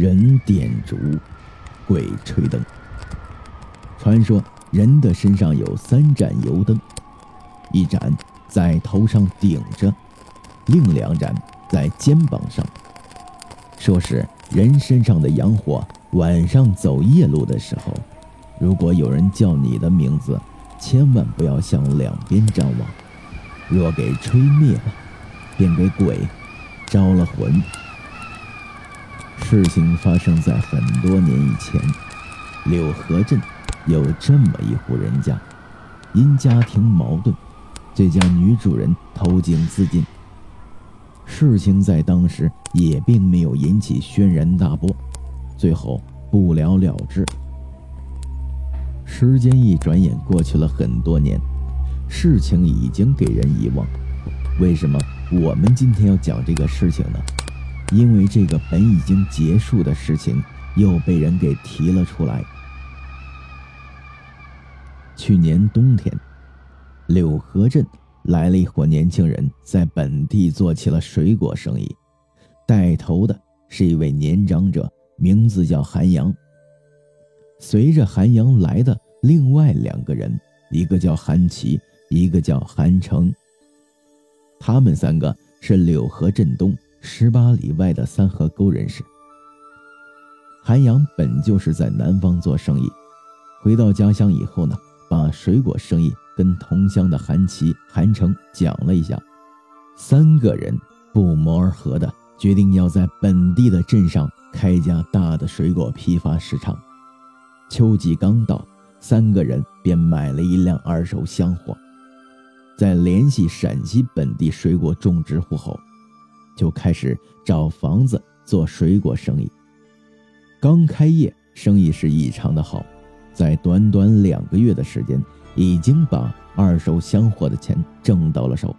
人点烛，鬼吹灯。传说人的身上有三盏油灯，一盏在头上顶着，另两盏在肩膀上。说是人身上的阳火，晚上走夜路的时候，如果有人叫你的名字，千万不要向两边张望。若给吹灭了，便给鬼招了魂。事情发生在很多年以前，柳河镇有这么一户人家，因家庭矛盾，这家女主人投井自尽。事情在当时也并没有引起轩然大波，最后不了了之。时间一转眼过去了很多年。事情已经给人遗忘，为什么我们今天要讲这个事情呢？因为这个本已经结束的事情又被人给提了出来。去年冬天，柳河镇来了一伙年轻人，在本地做起了水果生意，带头的是一位年长者，名字叫韩阳。随着韩阳来的另外两个人，一个叫韩琦。一个叫韩成，他们三个是柳河镇东十八里外的三河沟人士。韩阳本就是在南方做生意，回到家乡以后呢，把水果生意跟同乡的韩琦、韩成讲了一下，三个人不谋而合的决定要在本地的镇上开家大的水果批发市场。秋季刚到，三个人便买了一辆二手厢货。在联系陕西本地水果种植户后，就开始找房子做水果生意。刚开业，生意是异常的好，在短短两个月的时间，已经把二手香货的钱挣到了手。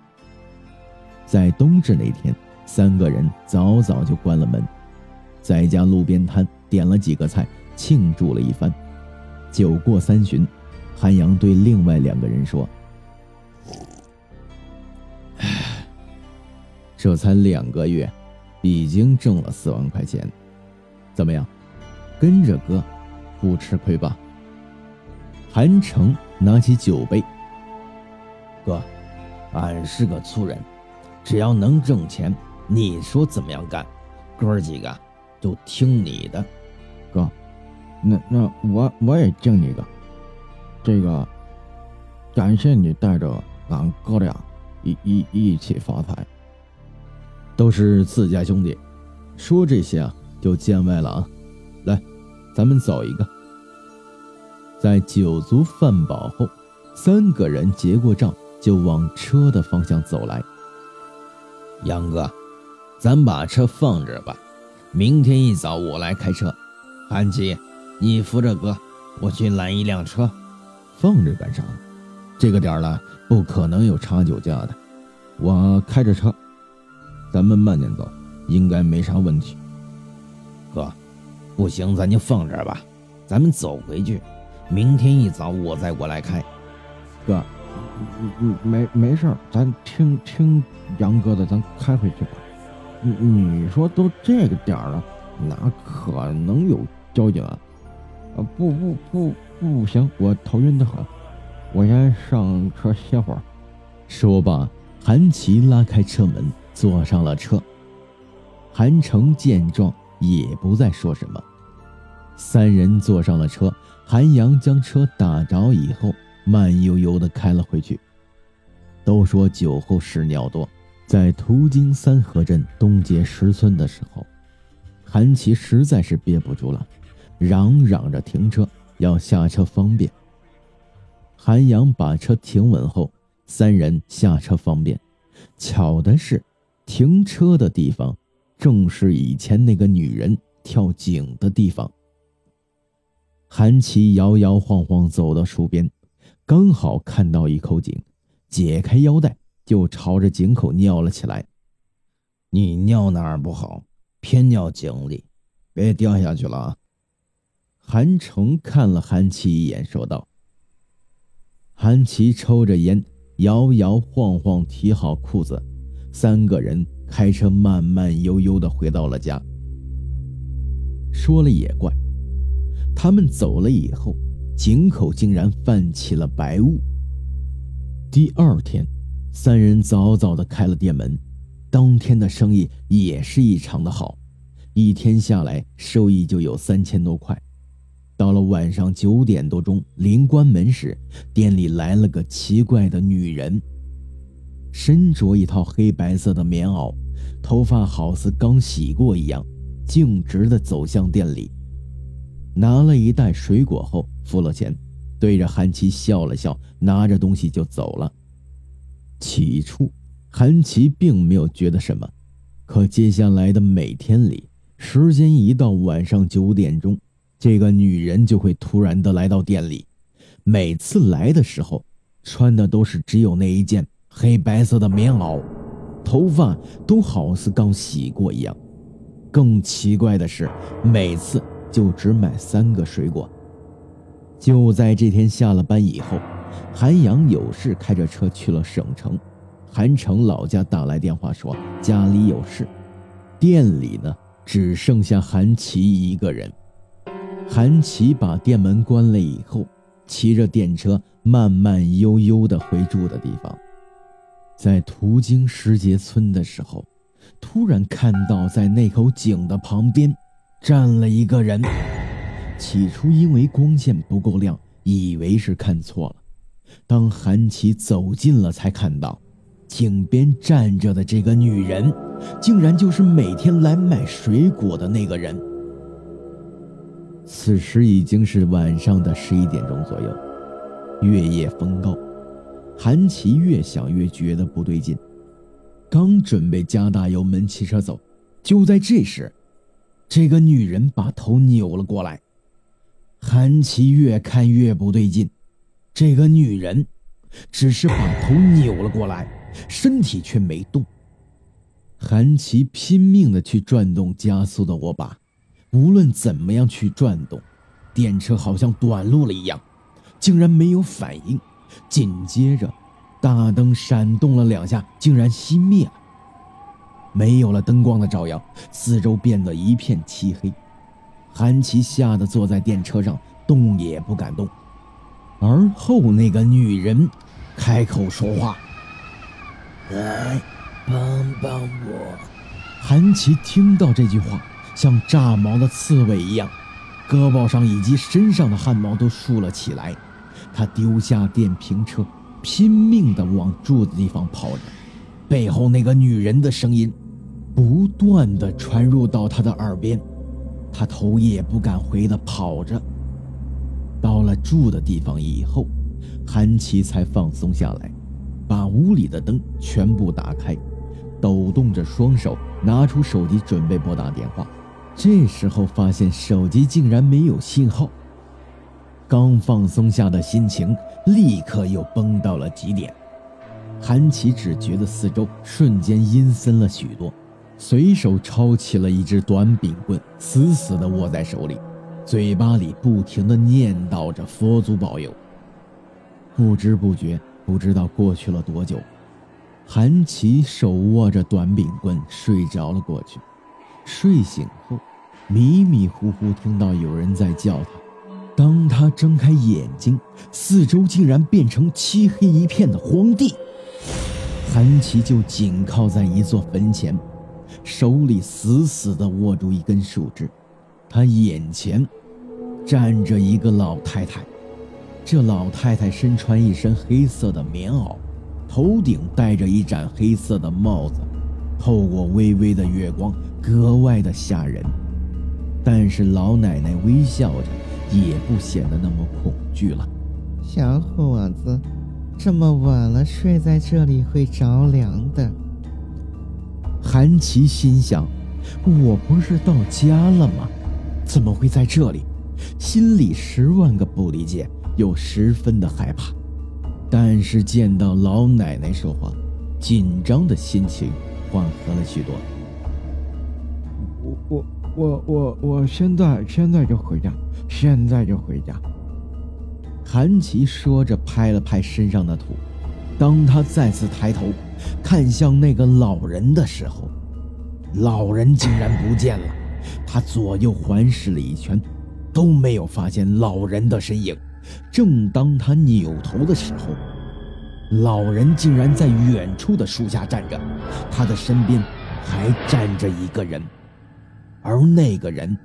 在冬至那天，三个人早早就关了门，在家路边摊点了几个菜，庆祝了一番。酒过三巡，韩阳对另外两个人说。这才两个月，已经挣了四万块钱，怎么样？跟着哥，不吃亏吧？韩城拿起酒杯，哥，俺是个粗人，只要能挣钱，你说怎么样干，哥几个都听你的。哥，那那我我也敬你一个，这个，感谢你带着俺哥俩一一一起发财。都是自家兄弟，说这些啊就见外了啊！来，咱们走一个。在酒足饭饱后，三个人结过账，就往车的方向走来。杨哥，咱把车放这吧，明天一早我来开车。韩琦，你扶着哥，我去拦一辆车。放着干啥？这个点了，不可能有查酒驾的。我开着车。咱们慢点走，应该没啥问题。哥，不行，咱就放这儿吧。咱们走回去，明天一早我再过来开。哥，没没事儿，咱听听杨哥的，咱开回去吧。你你说都这个点儿了，哪可能有交警啊？啊，不不不不行，我头晕的很，我先上车歇会儿。说罢，韩琦拉开车门。坐上了车，韩城见状也不再说什么。三人坐上了车，韩阳将车打着以后，慢悠悠地开了回去。都说酒后屎尿多，在途经三河镇东街十村的时候，韩琦实在是憋不住了，嚷嚷着停车，要下车方便。韩阳把车停稳后，三人下车方便。巧的是。停车的地方，正是以前那个女人跳井的地方。韩琦摇摇晃晃走到树边，刚好看到一口井，解开腰带就朝着井口尿了起来。你尿哪儿不好，偏尿井里，别掉下去了啊！韩成看了韩琦一眼，说道。韩琦抽着烟，摇摇晃晃提好裤子。三个人开车慢慢悠悠的回到了家。说了也怪，他们走了以后，井口竟然泛起了白雾。第二天，三人早早的开了店门，当天的生意也是异常的好，一天下来收益就有三千多块。到了晚上九点多钟，临关门时，店里来了个奇怪的女人，身着一套黑白色的棉袄，头发好似刚洗过一样，径直的走向店里，拿了一袋水果后付了钱，对着韩琦笑了笑，拿着东西就走了。起初，韩琦并没有觉得什么，可接下来的每天里，时间一到晚上九点钟。这个女人就会突然的来到店里，每次来的时候，穿的都是只有那一件黑白色的棉袄，头发都好似刚洗过一样。更奇怪的是，每次就只买三个水果。就在这天下了班以后，韩阳有事开着车去了省城，韩城老家打来电话说家里有事，店里呢只剩下韩琦一个人。韩琦把店门关了以后，骑着电车慢慢悠悠地回住的地方。在途经石碣村的时候，突然看到在那口井的旁边站了一个人。起初因为光线不够亮，以为是看错了。当韩琦走近了，才看到井边站着的这个女人，竟然就是每天来买水果的那个人。此时已经是晚上的十一点钟左右，月夜风高，韩琦越想越觉得不对劲，刚准备加大油门骑车走，就在这时，这个女人把头扭了过来。韩琦越看越不对劲，这个女人只是把头扭了过来，身体却没动。韩琦拼命的去转动加速的握把。无论怎么样去转动，电车好像短路了一样，竟然没有反应。紧接着，大灯闪动了两下，竟然熄灭了。没有了灯光的照耀，四周变得一片漆黑。韩琦吓得坐在电车上，动也不敢动。而后，那个女人开口说话：“来，帮帮我。”韩琦听到这句话。像炸毛的刺猬一样，胳膊上以及身上的汗毛都竖了起来。他丢下电瓶车，拼命地往住的地方跑着。背后那个女人的声音不断地传入到他的耳边，他头也不敢回地跑着。到了住的地方以后，韩琦才放松下来，把屋里的灯全部打开，抖动着双手，拿出手机准备拨打电话。这时候发现手机竟然没有信号，刚放松下的心情立刻又崩到了极点。韩琦只觉得四周瞬间阴森了许多，随手抄起了一支短柄棍，死死地握在手里，嘴巴里不停地念叨着“佛祖保佑”。不知不觉，不知道过去了多久，韩琦手握着短柄棍睡着了过去。睡醒后，迷迷糊糊听到有人在叫他。当他睁开眼睛，四周竟然变成漆黑一片的荒地。韩琦就紧靠在一座坟前，手里死死地握住一根树枝。他眼前站着一个老太太，这老太太身穿一身黑色的棉袄，头顶戴着一盏黑色的帽子，透过微微的月光。格外的吓人，但是老奶奶微笑着，也不显得那么恐惧了。小伙子，这么晚了，睡在这里会着凉的。韩琦心想：我不是到家了吗？怎么会在这里？心里十万个不理解，又十分的害怕。但是见到老奶奶说话，紧张的心情缓和了许多。我我我我我现在现在就回家，现在就回家。韩琦说着，拍了拍身上的土。当他再次抬头看向那个老人的时候，老人竟然不见了。他左右环视了一圈，都没有发现老人的身影。正当他扭头的时候，老人竟然在远处的树下站着，他的身边还站着一个人，而那个人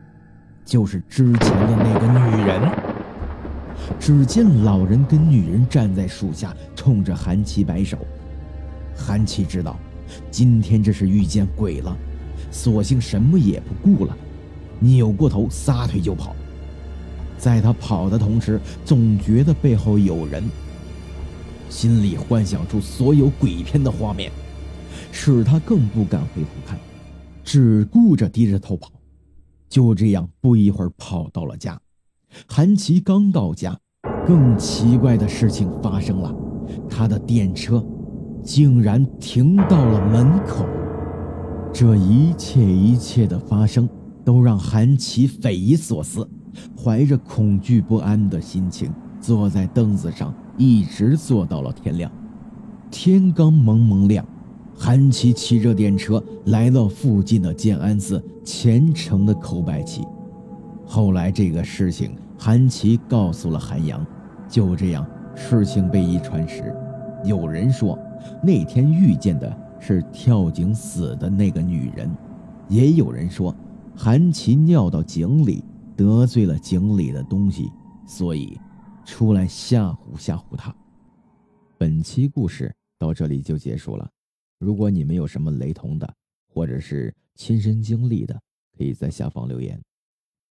就是之前的那个女人。只见老人跟女人站在树下，冲着韩琦摆手。韩琦知道，今天这是遇见鬼了，索性什么也不顾了，扭过头撒腿就跑。在他跑的同时，总觉得背后有人。心里幻想出所有鬼片的画面，使他更不敢回头看，只顾着低着头跑。就这样，不一会儿跑到了家。韩琦刚到家，更奇怪的事情发生了，他的电车竟然停到了门口。这一切一切的发生，都让韩琦匪夷所思，怀着恐惧不安的心情坐在凳子上。一直坐到了天亮，天刚蒙蒙亮，韩琦骑着电车来到附近的建安寺，虔诚的叩拜起。后来这个事情，韩琦告诉了韩阳。就这样，事情被一传十，有人说那天遇见的是跳井死的那个女人，也有人说韩琦尿到井里得罪了井里的东西，所以。出来吓唬吓唬他。本期故事到这里就结束了。如果你们有什么雷同的，或者是亲身经历的，可以在下方留言。